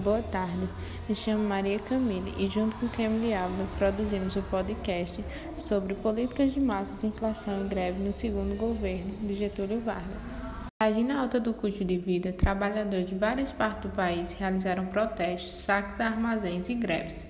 boa tarde. Me chamo Maria Camille e, junto com Camille Alva, produzimos o podcast sobre políticas de massas, inflação e greve no segundo governo de Getúlio Vargas. A alta do custo de vida, trabalhadores de várias partes do país realizaram protestos, saques a armazéns e greves.